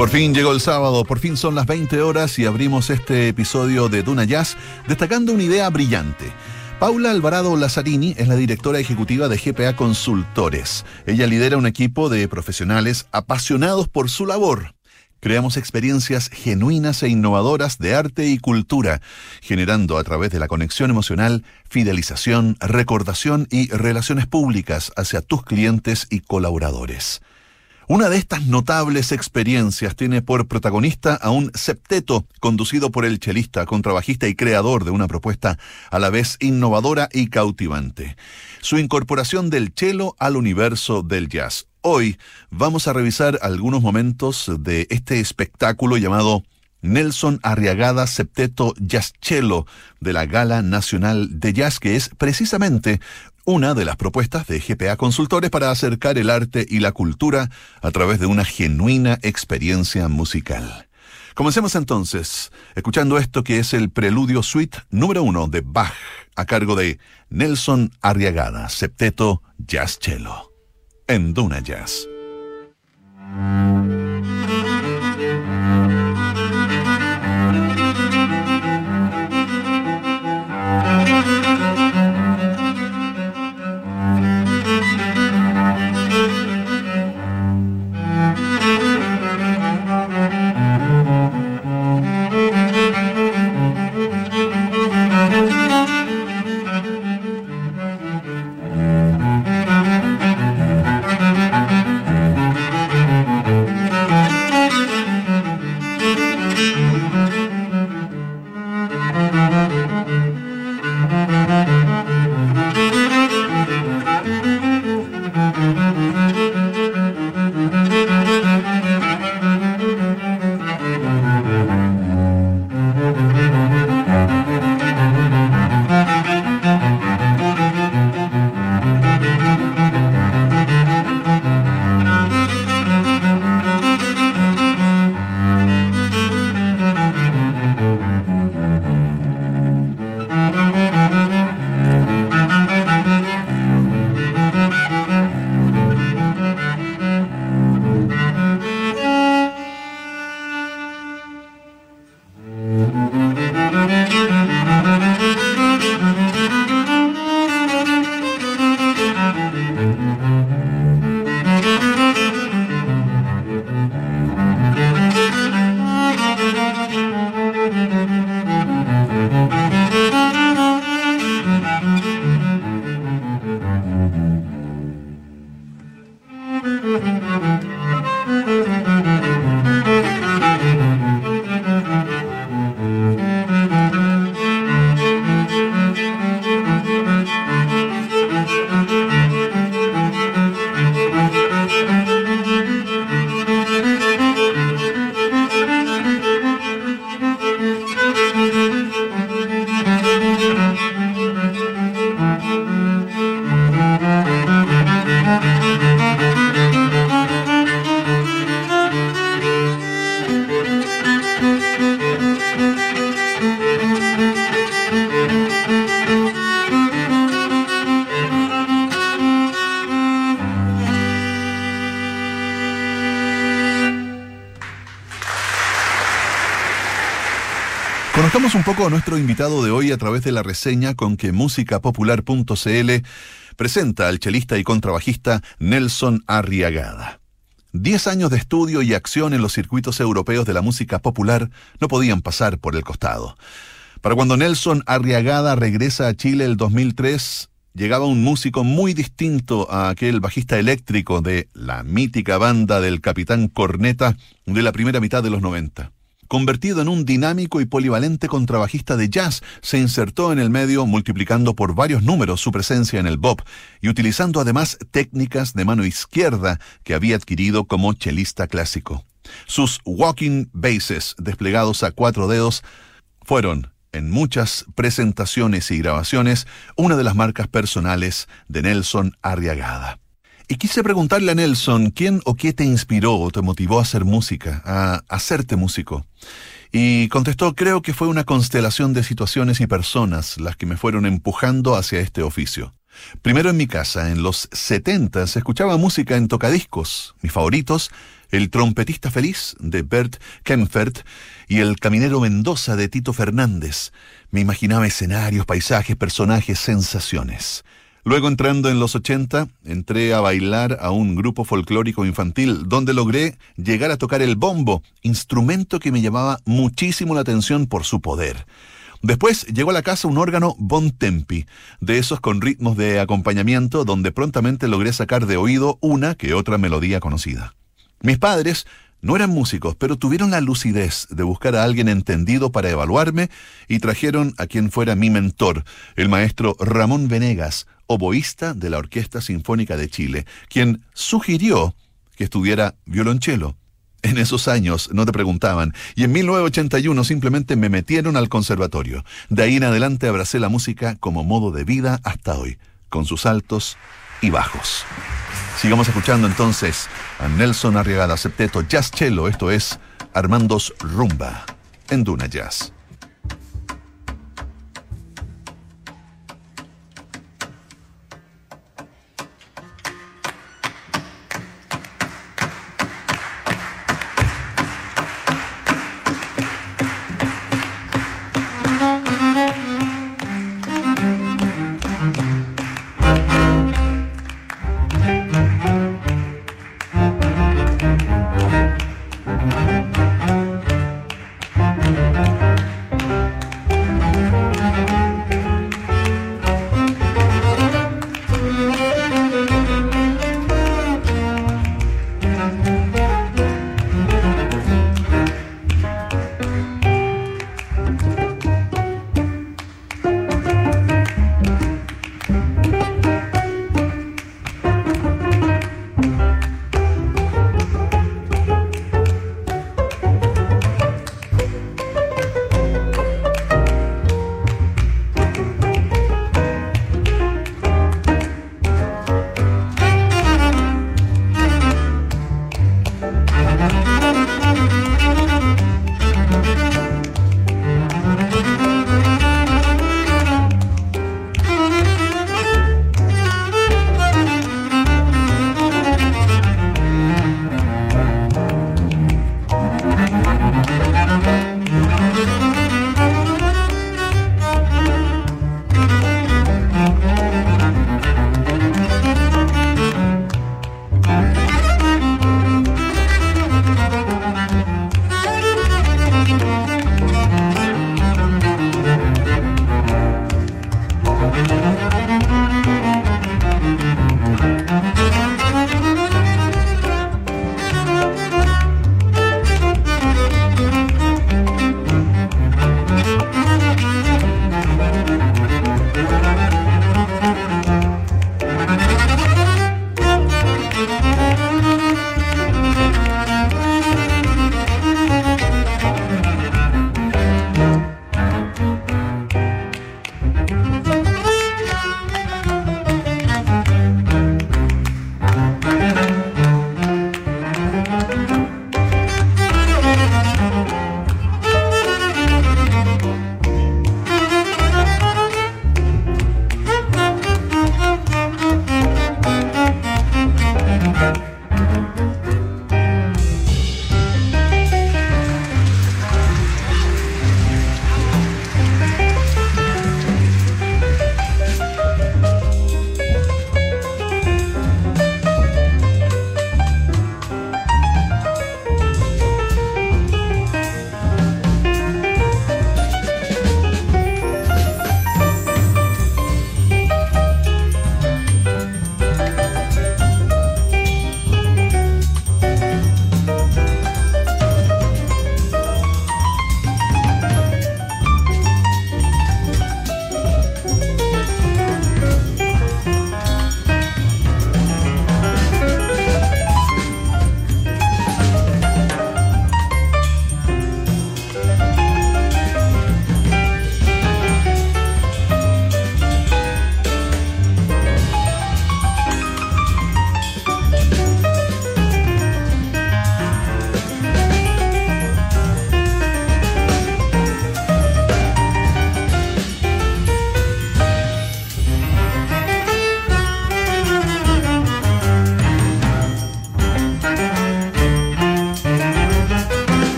Por fin llegó el sábado, por fin son las 20 horas y abrimos este episodio de Duna Jazz destacando una idea brillante. Paula Alvarado Lazzarini es la directora ejecutiva de GPA Consultores. Ella lidera un equipo de profesionales apasionados por su labor. Creamos experiencias genuinas e innovadoras de arte y cultura, generando a través de la conexión emocional, fidelización, recordación y relaciones públicas hacia tus clientes y colaboradores. Una de estas notables experiencias tiene por protagonista a un septeto conducido por el chelista, contrabajista y creador de una propuesta a la vez innovadora y cautivante. Su incorporación del cello al universo del jazz. Hoy vamos a revisar algunos momentos de este espectáculo llamado Nelson Arriagada Septeto Jazz Cello de la Gala Nacional de Jazz, que es precisamente una de las propuestas de GPA Consultores para acercar el arte y la cultura a través de una genuina experiencia musical. Comencemos entonces, escuchando esto que es el preludio suite número uno de Bach, a cargo de Nelson Arriagada, septeto Jazz Cello, en Duna Jazz. Un poco a nuestro invitado de hoy a través de la reseña con que musicapopular.cl presenta al chelista y contrabajista Nelson Arriagada. Diez años de estudio y acción en los circuitos europeos de la música popular no podían pasar por el costado. Para cuando Nelson Arriagada regresa a Chile el 2003, llegaba un músico muy distinto a aquel bajista eléctrico de la mítica banda del Capitán Corneta de la primera mitad de los 90. Convertido en un dinámico y polivalente contrabajista de jazz, se insertó en el medio multiplicando por varios números su presencia en el bop y utilizando además técnicas de mano izquierda que había adquirido como chelista clásico. Sus walking basses desplegados a cuatro dedos fueron en muchas presentaciones y grabaciones una de las marcas personales de Nelson Arriagada. Y quise preguntarle a Nelson, ¿quién o qué te inspiró o te motivó a hacer música, a hacerte músico? Y contestó, creo que fue una constelación de situaciones y personas las que me fueron empujando hacia este oficio. Primero en mi casa, en los 70, se escuchaba música en tocadiscos. Mis favoritos, El trompetista feliz de Bert Kempfert y El caminero Mendoza de Tito Fernández. Me imaginaba escenarios, paisajes, personajes, sensaciones. Luego entrando en los 80, entré a bailar a un grupo folclórico infantil donde logré llegar a tocar el bombo, instrumento que me llamaba muchísimo la atención por su poder. Después llegó a la casa un órgano Bon Tempi, de esos con ritmos de acompañamiento donde prontamente logré sacar de oído una que otra melodía conocida. Mis padres no eran músicos, pero tuvieron la lucidez de buscar a alguien entendido para evaluarme y trajeron a quien fuera mi mentor, el maestro Ramón Venegas, oboísta de la Orquesta Sinfónica de Chile, quien sugirió que estudiara violonchelo. En esos años no te preguntaban, y en 1981 simplemente me metieron al conservatorio. De ahí en adelante abracé la música como modo de vida hasta hoy, con sus altos y bajos. Sigamos escuchando entonces a Nelson Arriagada Septeto Jazz Cello, esto es Armandos Rumba, en Duna Jazz.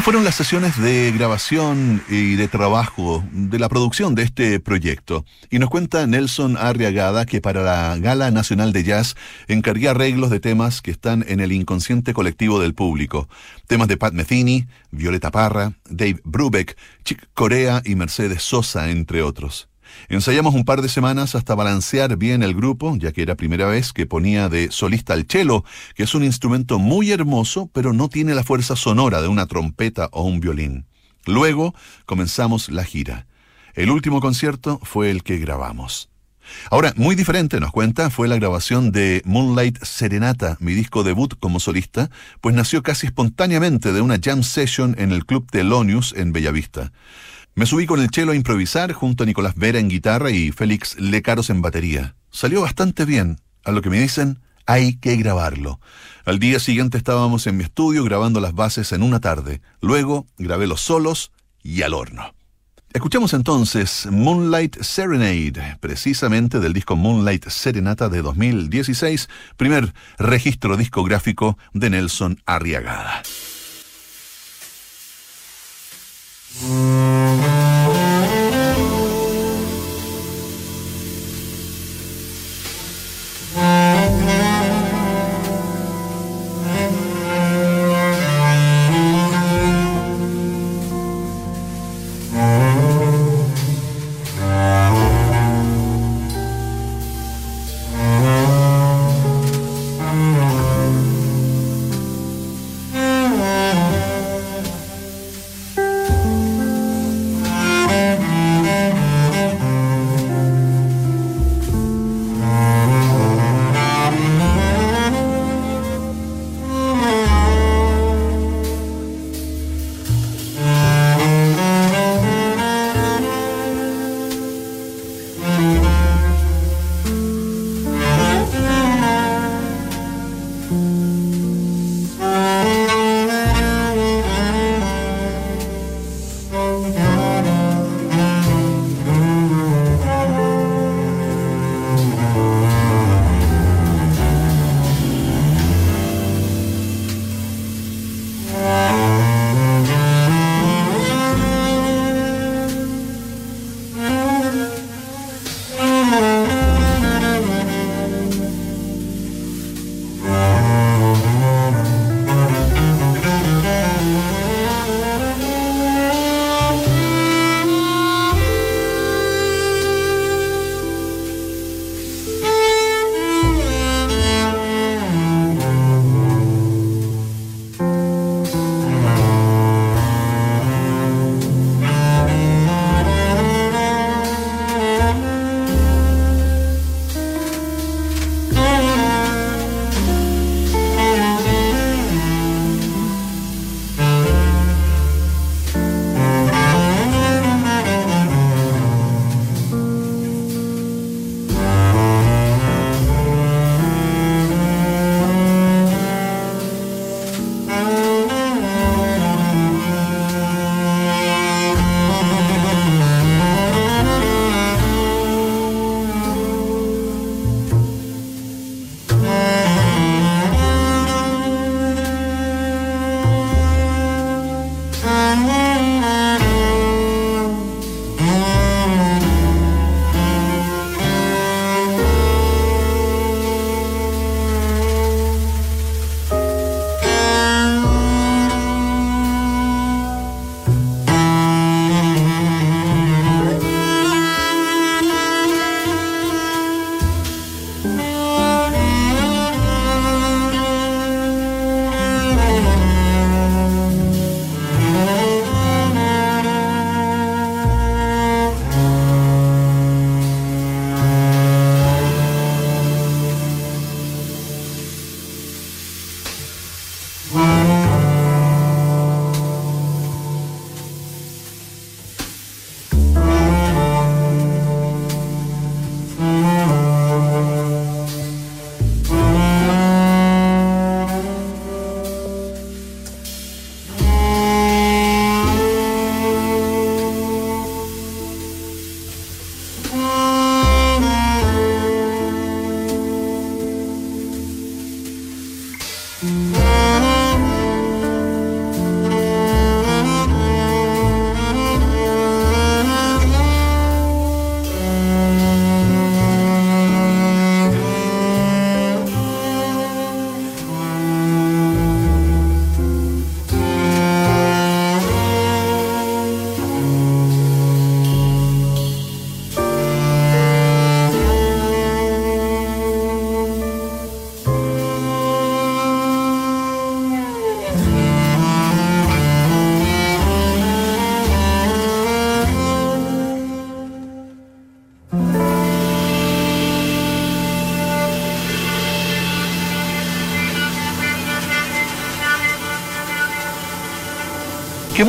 ¿Cómo fueron las sesiones de grabación y de trabajo de la producción de este proyecto? Y nos cuenta Nelson Arriagada que para la Gala Nacional de Jazz encargué arreglos de temas que están en el inconsciente colectivo del público. Temas de Pat Metheny, Violeta Parra, Dave Brubeck, Chick Corea y Mercedes Sosa, entre otros. Ensayamos un par de semanas hasta balancear bien el grupo, ya que era primera vez que ponía de solista al cello, que es un instrumento muy hermoso, pero no tiene la fuerza sonora de una trompeta o un violín. Luego comenzamos la gira. El último concierto fue el que grabamos. Ahora, muy diferente, nos cuenta, fue la grabación de Moonlight Serenata, mi disco debut como solista, pues nació casi espontáneamente de una jam session en el Club Telonius en Bellavista. Me subí con el chelo a improvisar junto a Nicolás Vera en guitarra y Félix Lecaros en batería. Salió bastante bien. A lo que me dicen, hay que grabarlo. Al día siguiente estábamos en mi estudio grabando las bases en una tarde. Luego grabé los solos y al horno. Escuchamos entonces Moonlight Serenade, precisamente del disco Moonlight Serenata de 2016, primer registro discográfico de Nelson Arriagada. ¿Qué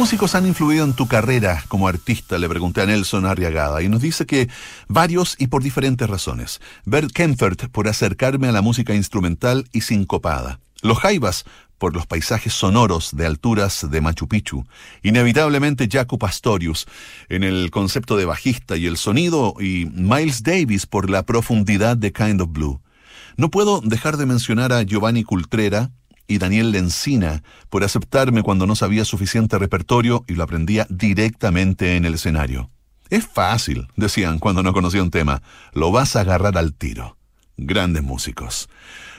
músicos han influido en tu carrera como artista? Le pregunté a Nelson Arriagada y nos dice que varios y por diferentes razones. Bert Kempfert por acercarme a la música instrumental y sincopada. Los Jaivas por los paisajes sonoros de alturas de Machu Picchu. Inevitablemente Jaco Pastorius en el concepto de bajista y el sonido y Miles Davis por la profundidad de Kind of Blue. No puedo dejar de mencionar a Giovanni Cultrera, y Daniel Lencina por aceptarme cuando no sabía suficiente repertorio y lo aprendía directamente en el escenario. Es fácil, decían cuando no conocía un tema, lo vas a agarrar al tiro. Grandes músicos.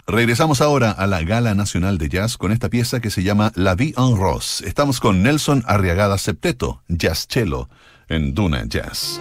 Regresamos ahora a la Gala Nacional de Jazz con esta pieza que se llama La Vie en Rose. Estamos con Nelson Arriagada Septeto, Jazz Cello, en Duna Jazz.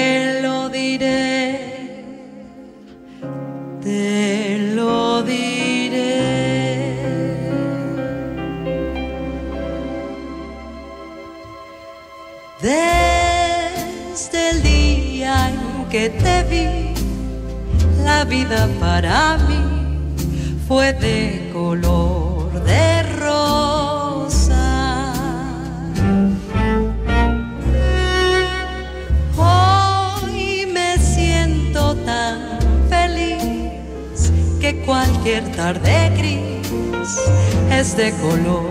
para mí fue de color de cualquier tarde gris es de color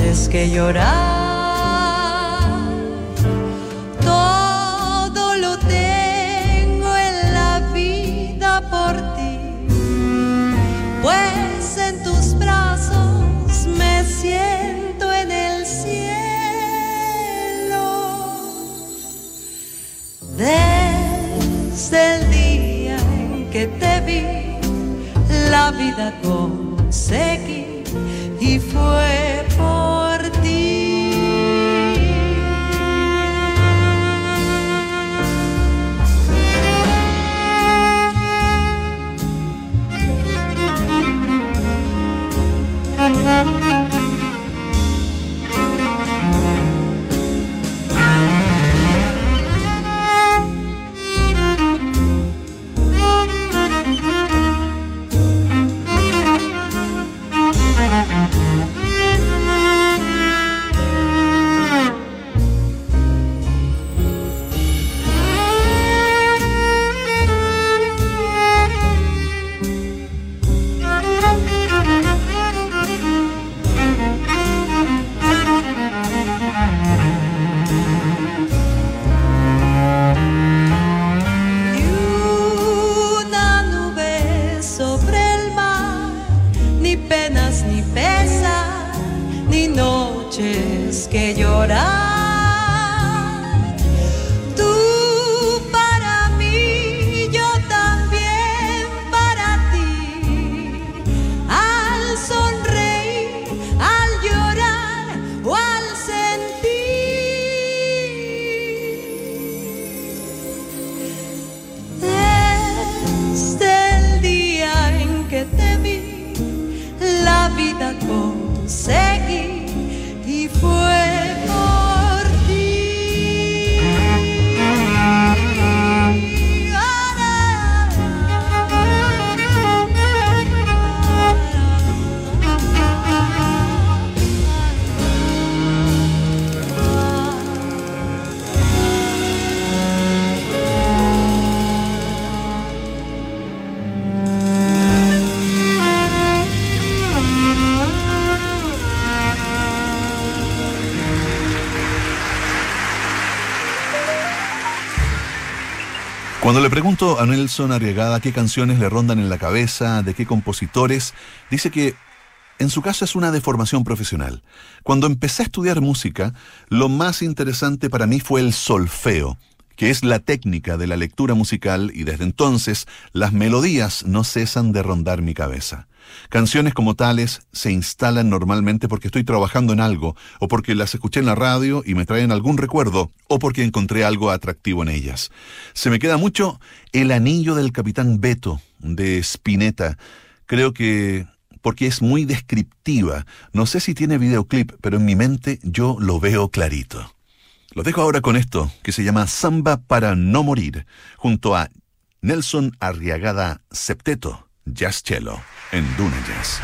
noches que llorar. siento en el cielo. Desde el día en que te vi, la vida conseguí y fue Le pregunto a Nelson Arriagada qué canciones le rondan en la cabeza, de qué compositores, dice que en su caso es una deformación profesional. Cuando empecé a estudiar música, lo más interesante para mí fue el solfeo, que es la técnica de la lectura musical y desde entonces las melodías no cesan de rondar mi cabeza. Canciones como tales se instalan normalmente porque estoy trabajando en algo, o porque las escuché en la radio y me traen algún recuerdo, o porque encontré algo atractivo en ellas. Se me queda mucho El anillo del capitán Beto de Spinetta. Creo que porque es muy descriptiva. No sé si tiene videoclip, pero en mi mente yo lo veo clarito. Lo dejo ahora con esto, que se llama Samba para no morir, junto a Nelson Arriagada Septeto, Jazz Cello, en Duna Jazz.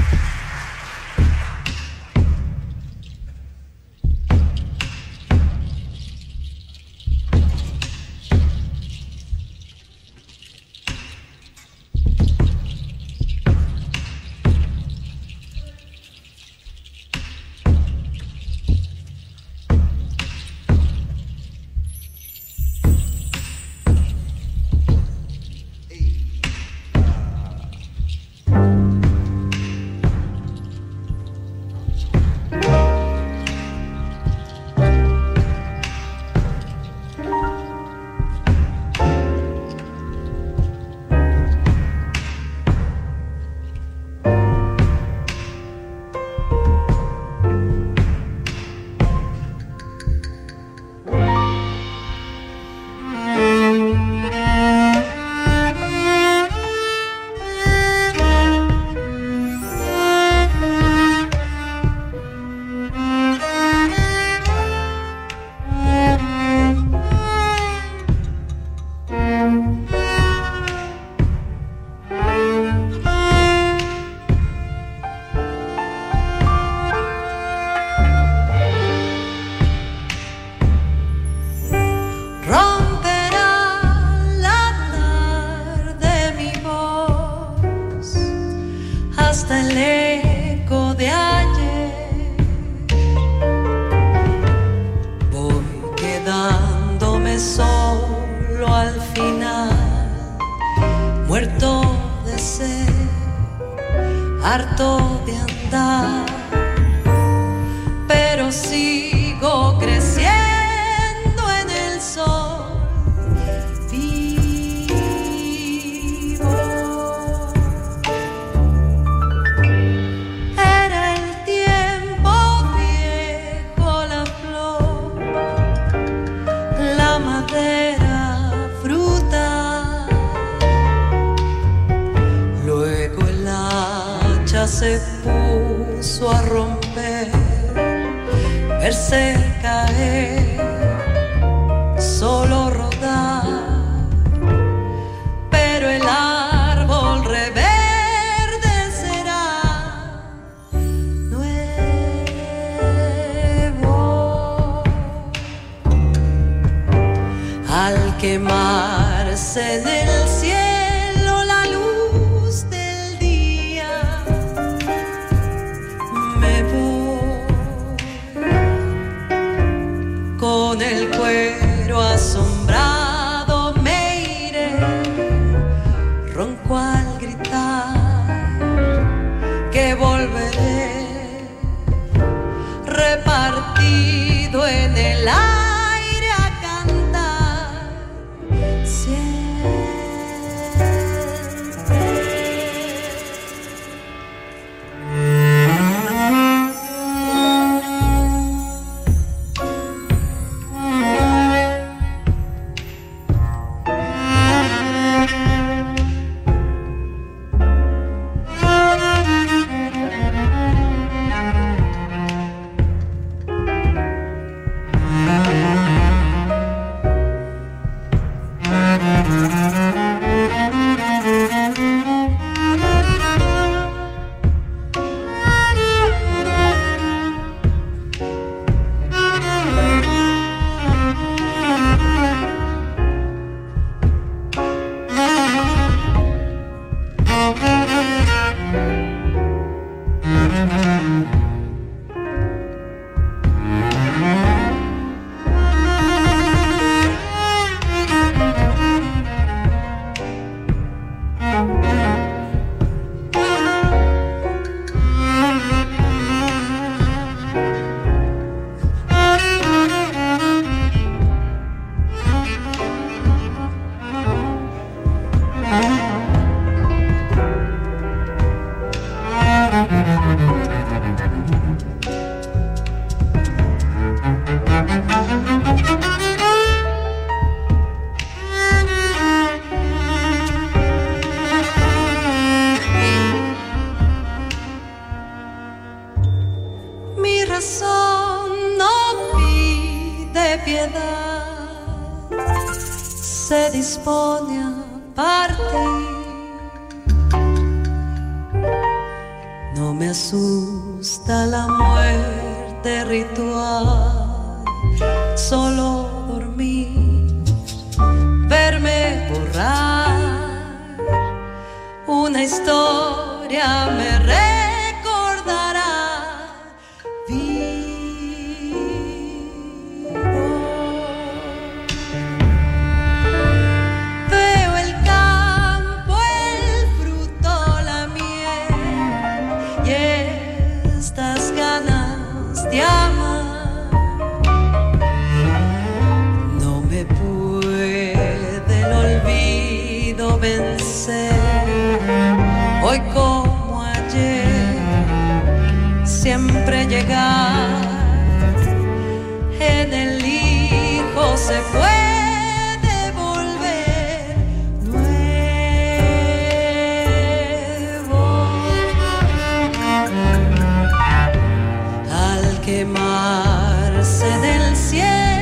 quemarse del cielo.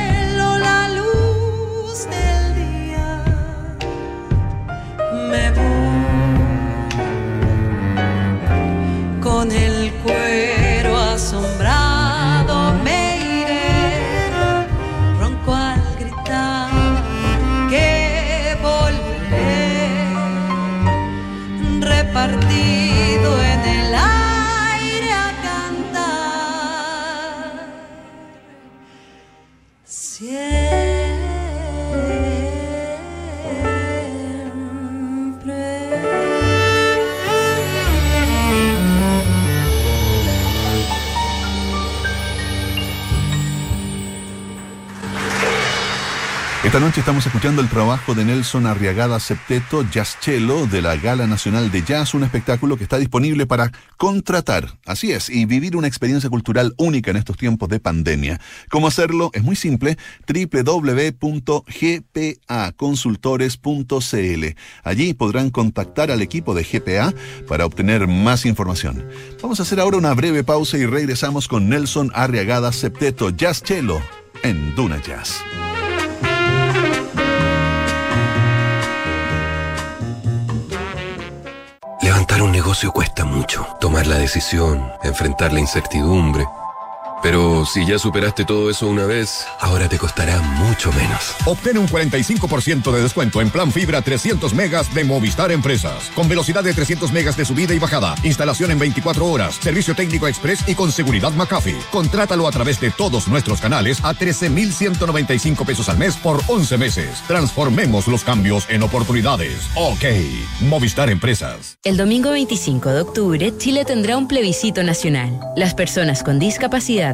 Esta noche estamos escuchando el trabajo de Nelson Arriagada Septeto, Jazz Cello, de la Gala Nacional de Jazz, un espectáculo que está disponible para contratar, así es, y vivir una experiencia cultural única en estos tiempos de pandemia. ¿Cómo hacerlo? Es muy simple, www.gpaconsultores.cl. Allí podrán contactar al equipo de GPA para obtener más información. Vamos a hacer ahora una breve pausa y regresamos con Nelson Arriagada Septeto, Jazz Cello, en Duna Jazz. Levantar un negocio cuesta mucho. Tomar la decisión, enfrentar la incertidumbre pero si ya superaste todo eso una vez, ahora te costará mucho menos. Obtén un 45% de descuento en plan fibra 300 megas de Movistar Empresas. Con velocidad de 300 megas de subida y bajada. Instalación en 24 horas. Servicio técnico express y con seguridad McAfee. Contrátalo a través de todos nuestros canales a 13,195 pesos al mes por 11 meses. Transformemos los cambios en oportunidades. Ok. Movistar Empresas. El domingo 25 de octubre, Chile tendrá un plebiscito nacional. Las personas con discapacidad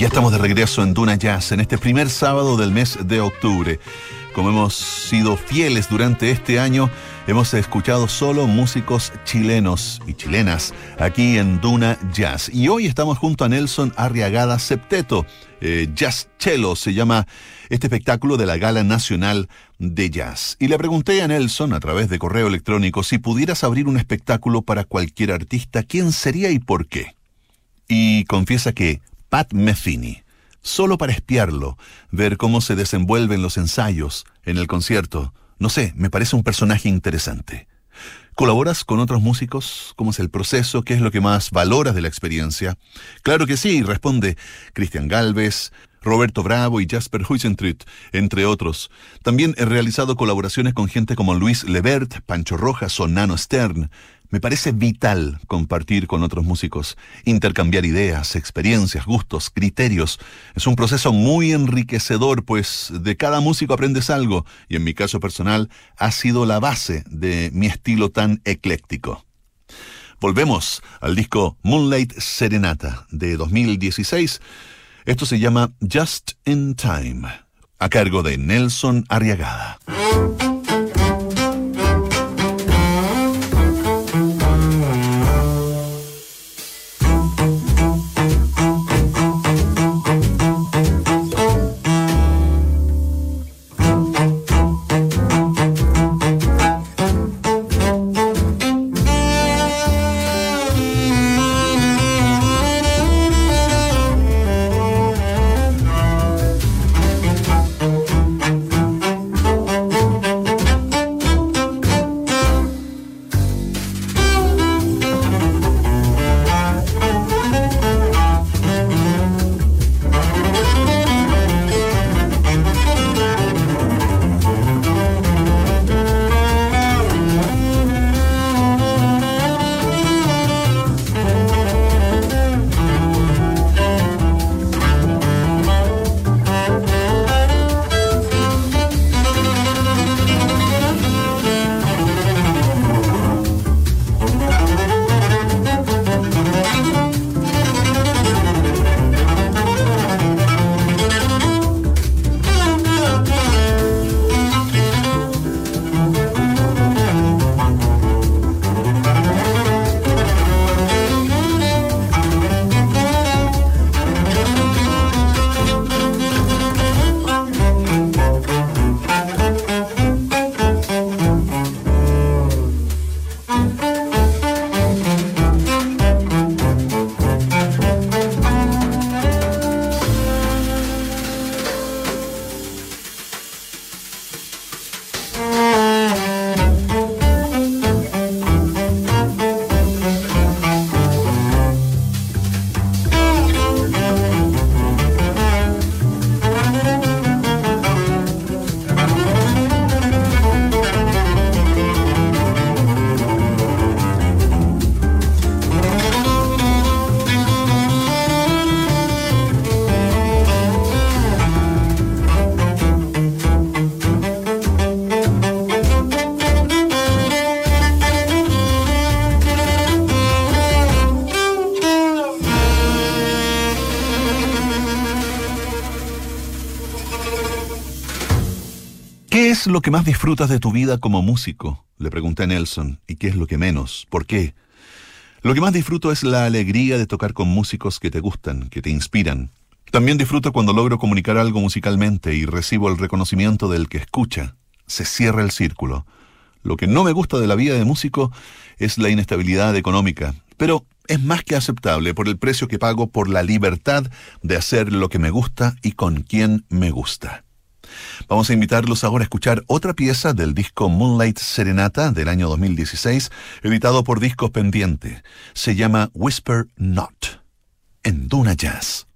Ya estamos de regreso en Duna Jazz en este primer sábado del mes de octubre. Como hemos sido fieles durante este año, hemos escuchado solo músicos chilenos y chilenas aquí en Duna Jazz. Y hoy estamos junto a Nelson Arriagada Septeto, eh, Jazz Cello se llama este espectáculo de la Gala Nacional de Jazz. Y le pregunté a Nelson a través de correo electrónico si pudieras abrir un espectáculo para cualquier artista, ¿quién sería y por qué? Y confiesa que Pat Metheny, solo para espiarlo, ver cómo se desenvuelven los ensayos en el concierto, no sé, me parece un personaje interesante. ¿Colaboras con otros músicos? ¿Cómo es el proceso? ¿Qué es lo que más valoras de la experiencia? Claro que sí, responde Cristian Galvez, Roberto Bravo y Jasper Huisentruit, entre otros. También he realizado colaboraciones con gente como Luis Levert, Pancho Rojas o Stern. Me parece vital compartir con otros músicos, intercambiar ideas, experiencias, gustos, criterios. Es un proceso muy enriquecedor, pues de cada músico aprendes algo, y en mi caso personal ha sido la base de mi estilo tan ecléctico. Volvemos al disco Moonlight Serenata de 2016. Esto se llama Just in Time, a cargo de Nelson Arriagada. Lo que más disfrutas de tu vida como músico? Le pregunté a Nelson. ¿Y qué es lo que menos? ¿Por qué? Lo que más disfruto es la alegría de tocar con músicos que te gustan, que te inspiran. También disfruto cuando logro comunicar algo musicalmente y recibo el reconocimiento del que escucha. Se cierra el círculo. Lo que no me gusta de la vida de músico es la inestabilidad económica, pero es más que aceptable por el precio que pago por la libertad de hacer lo que me gusta y con quien me gusta. Vamos a invitarlos ahora a escuchar otra pieza del disco Moonlight Serenata del año 2016, editado por Discos Pendiente. Se llama Whisper Not, en Duna Jazz.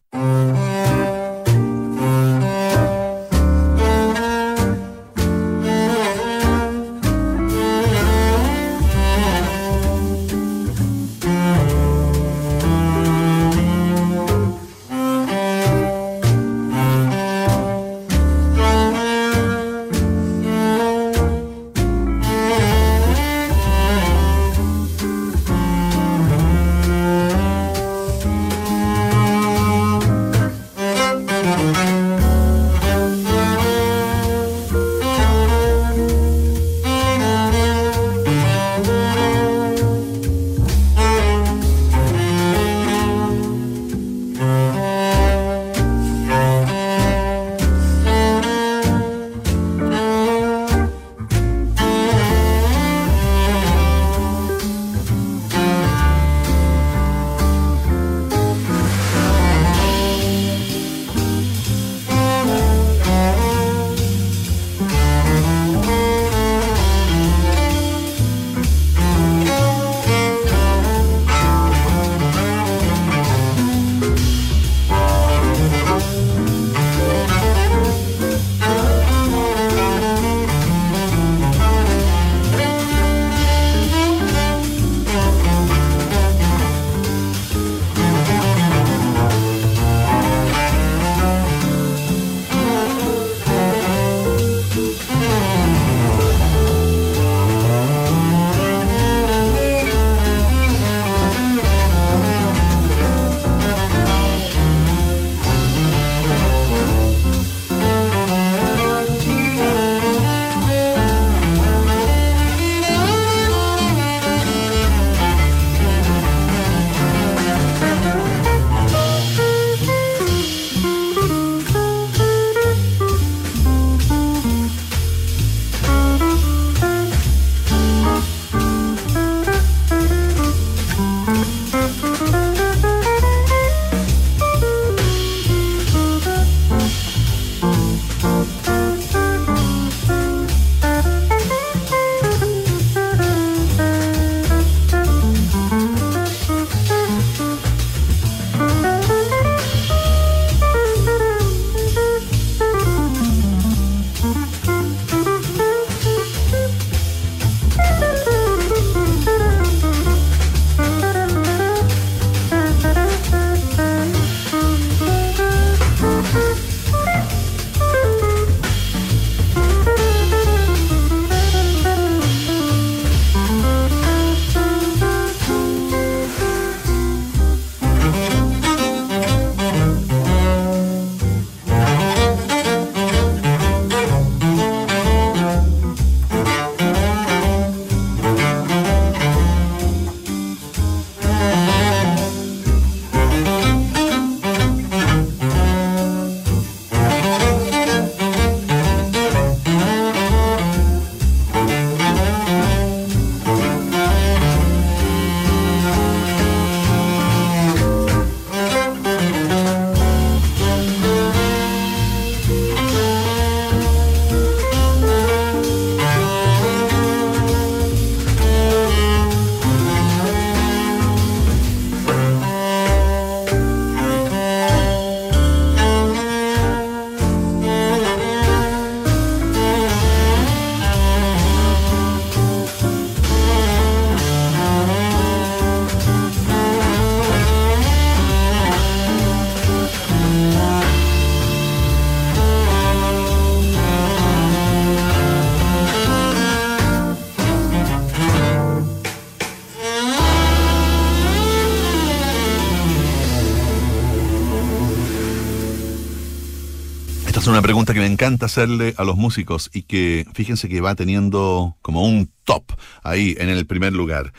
Una pregunta que me encanta hacerle a los músicos y que fíjense que va teniendo como un top ahí en el primer lugar.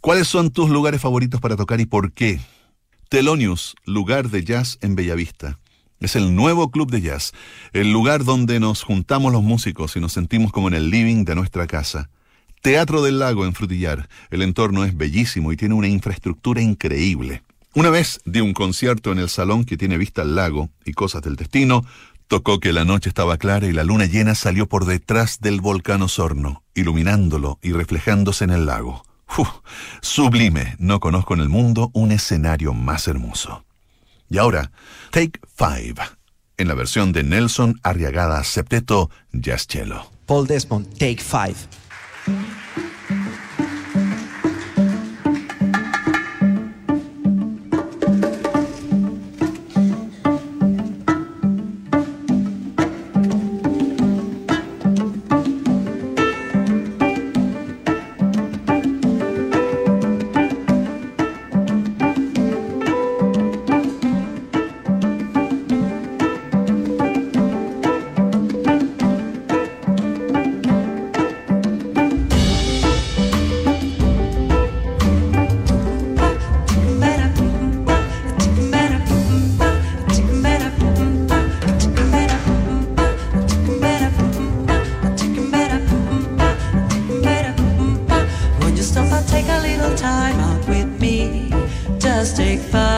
¿Cuáles son tus lugares favoritos para tocar y por qué? Telonius, lugar de jazz en Bellavista. Es el nuevo club de jazz, el lugar donde nos juntamos los músicos y nos sentimos como en el living de nuestra casa. Teatro del Lago en Frutillar. El entorno es bellísimo y tiene una infraestructura increíble. Una vez di un concierto en el salón que tiene vista al lago y cosas del destino, tocó que la noche estaba clara y la luna llena salió por detrás del volcán Osorno, iluminándolo y reflejándose en el lago. sublime, no conozco en el mundo un escenario más hermoso. Y ahora, Take Five, en la versión de Nelson Arriagada Septeto Jazz Cello. Paul Desmond, Take Five. mistake. But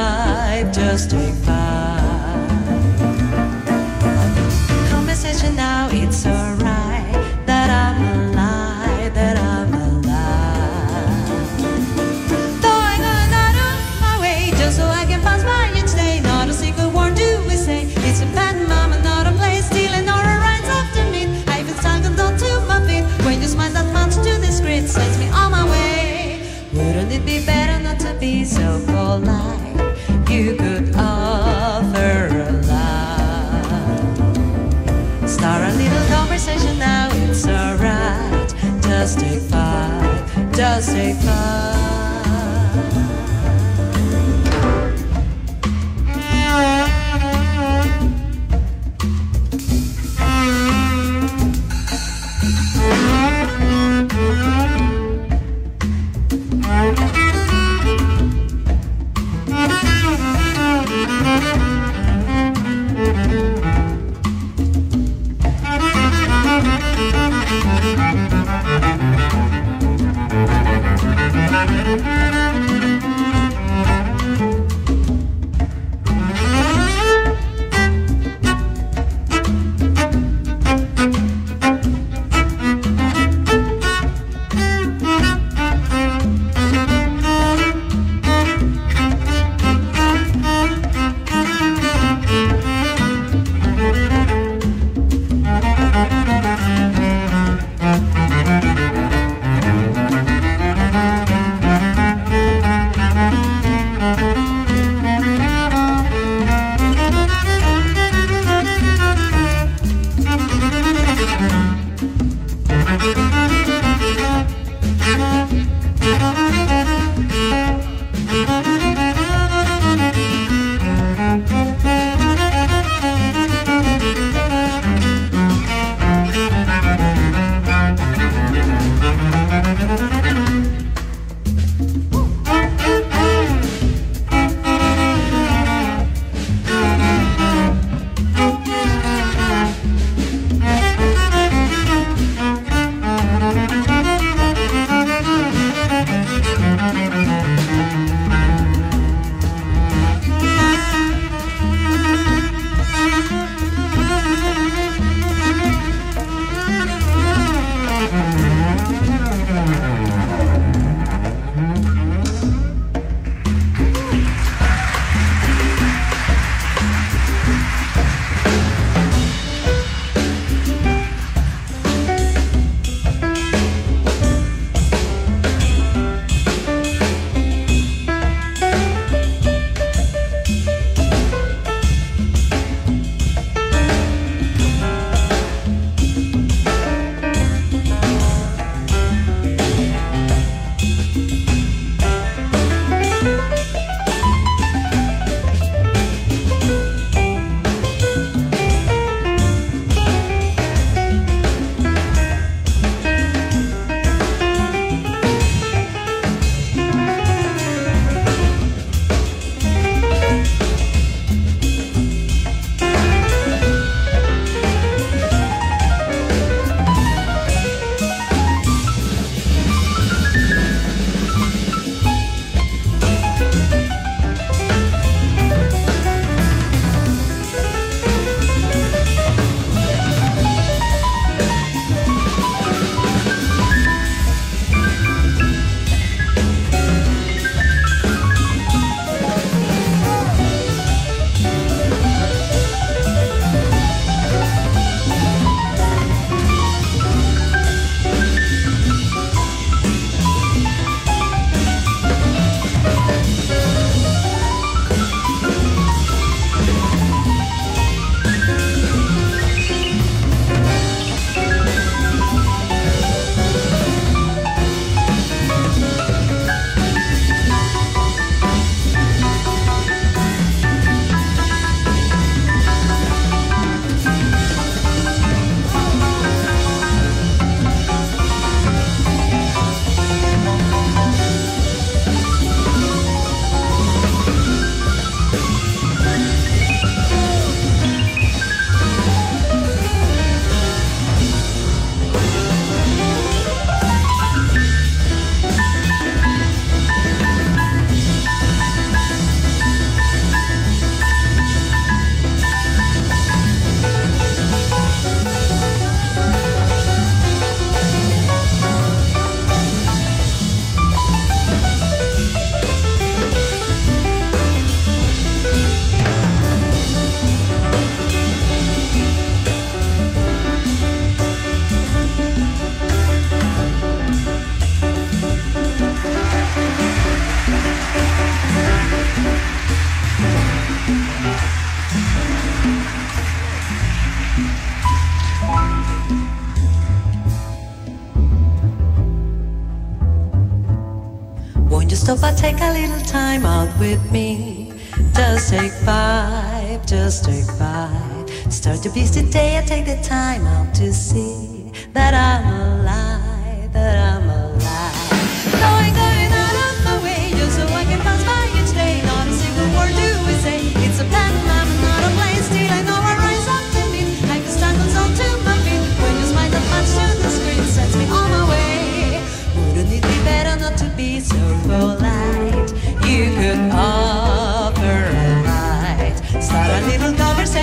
take a little time out with me? Just take five, just take five. Start to piece today and take the time out to see that I'm alive, that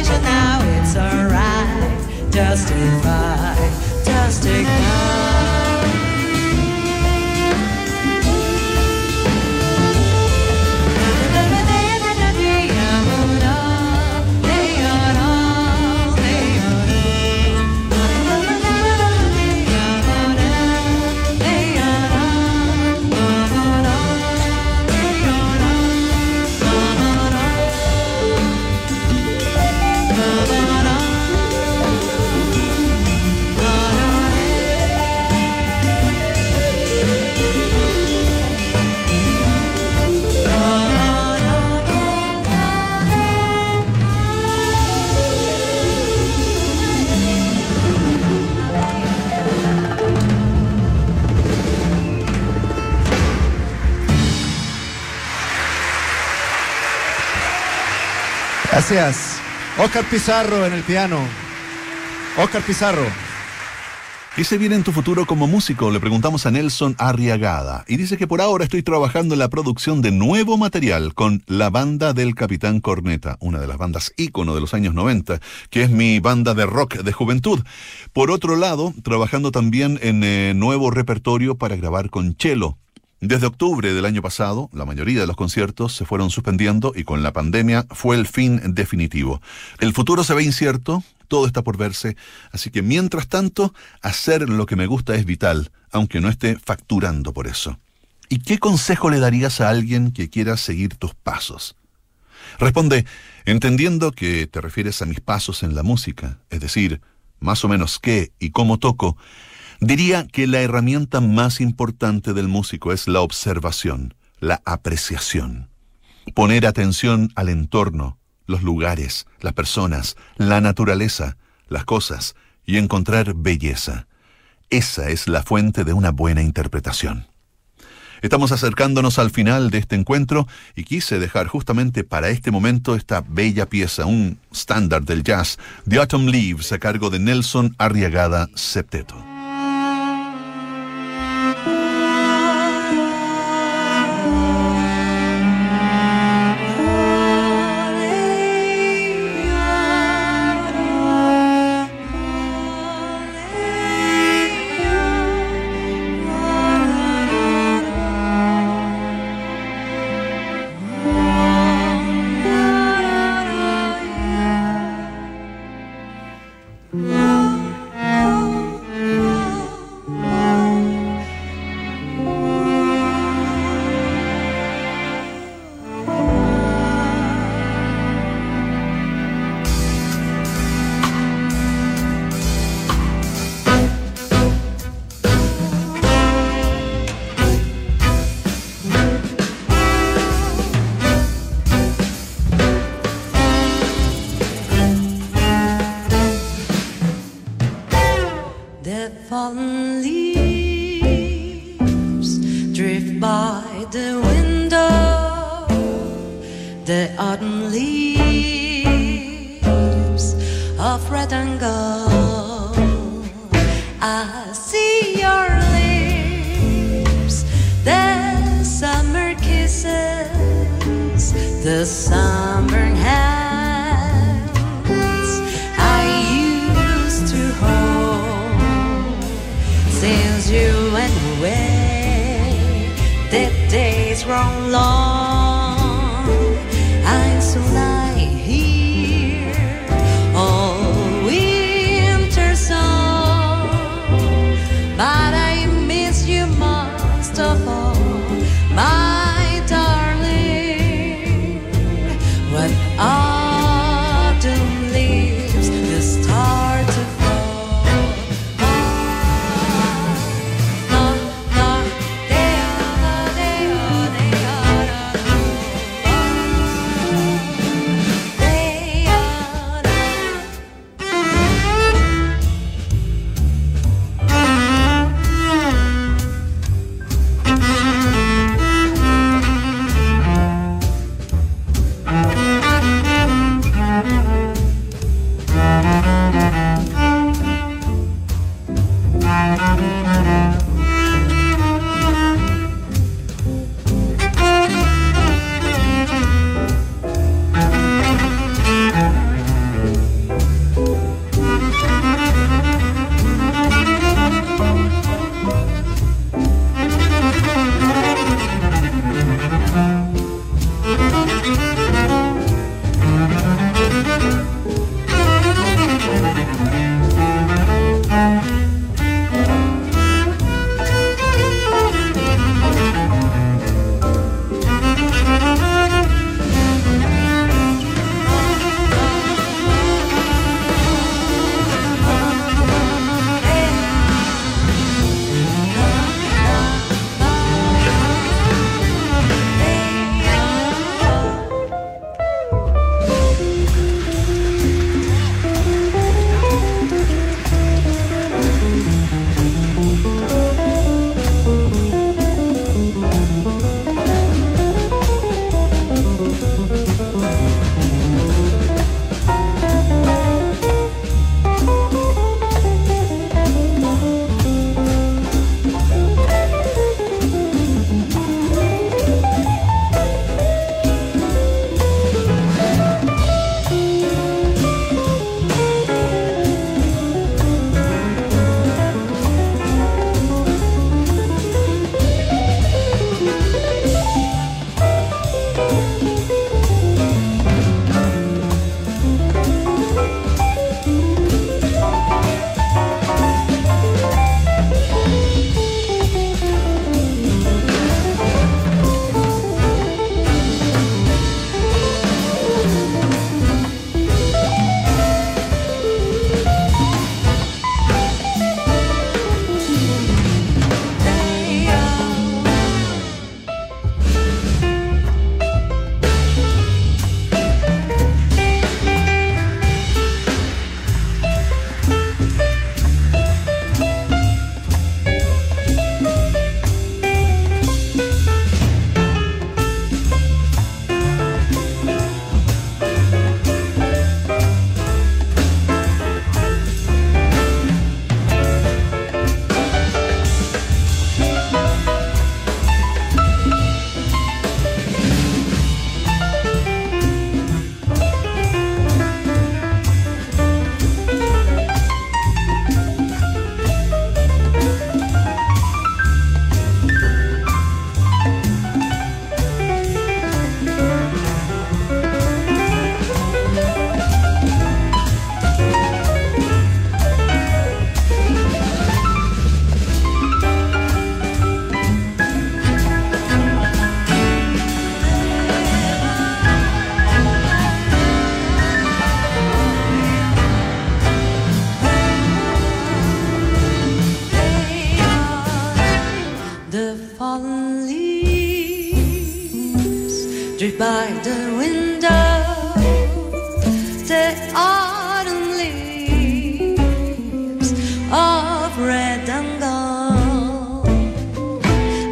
pleasure now, it's alright. Justify, justify. Gracias. Oscar Pizarro en el piano. Oscar Pizarro. ¿Qué se viene en tu futuro como músico? Le preguntamos a Nelson Arriagada. Y dice que por ahora estoy trabajando en la producción de nuevo material con la banda del Capitán Corneta, una de las bandas ícono de los años 90, que es mi banda de rock de juventud. Por otro lado, trabajando también en eh, nuevo repertorio para grabar con Chelo. Desde octubre del año pasado, la mayoría de los conciertos se fueron suspendiendo y con la pandemia fue el fin definitivo. El futuro se ve incierto, todo está por verse, así que mientras tanto, hacer lo que me gusta es vital, aunque no esté facturando por eso. ¿Y qué consejo le darías a alguien que quiera seguir tus pasos? Responde, entendiendo que te refieres a mis pasos en la música, es decir, más o menos qué y cómo toco, Diría que la herramienta más importante del músico es la observación, la apreciación. Poner atención al entorno, los lugares, las personas, la naturaleza, las cosas y encontrar belleza. Esa es la fuente de una buena interpretación. Estamos acercándonos al final de este encuentro y quise dejar justamente para este momento esta bella pieza, un estándar del jazz, The Autumn Leaves, a cargo de Nelson Arriagada Septeto.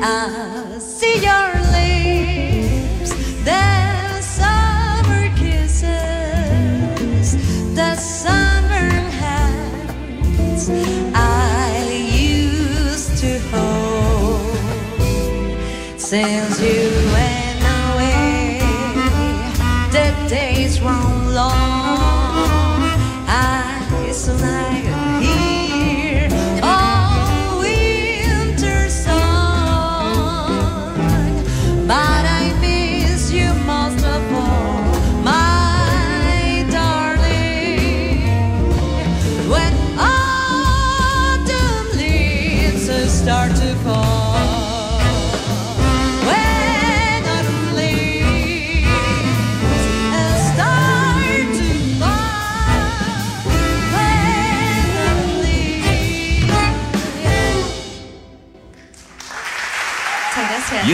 啊。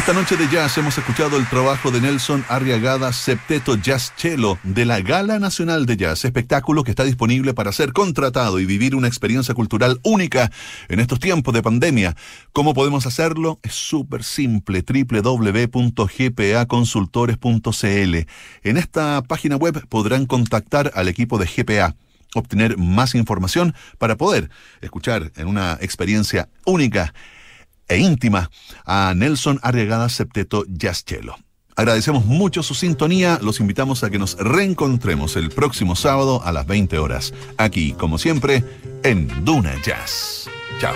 Esta noche de jazz hemos escuchado el trabajo de Nelson Arriagada Septeto Jazz Cello de la Gala Nacional de Jazz, espectáculo que está disponible para ser contratado y vivir una experiencia cultural única en estos tiempos de pandemia. ¿Cómo podemos hacerlo? Es súper simple, www.gpaconsultores.cl. En esta página web podrán contactar al equipo de GPA obtener más información para poder escuchar en una experiencia única e íntima a Nelson Arriagada Septeto Jazz Cello. Agradecemos mucho su sintonía, los invitamos a que nos reencontremos el próximo sábado a las 20 horas, aquí como siempre en Duna Jazz. Chao.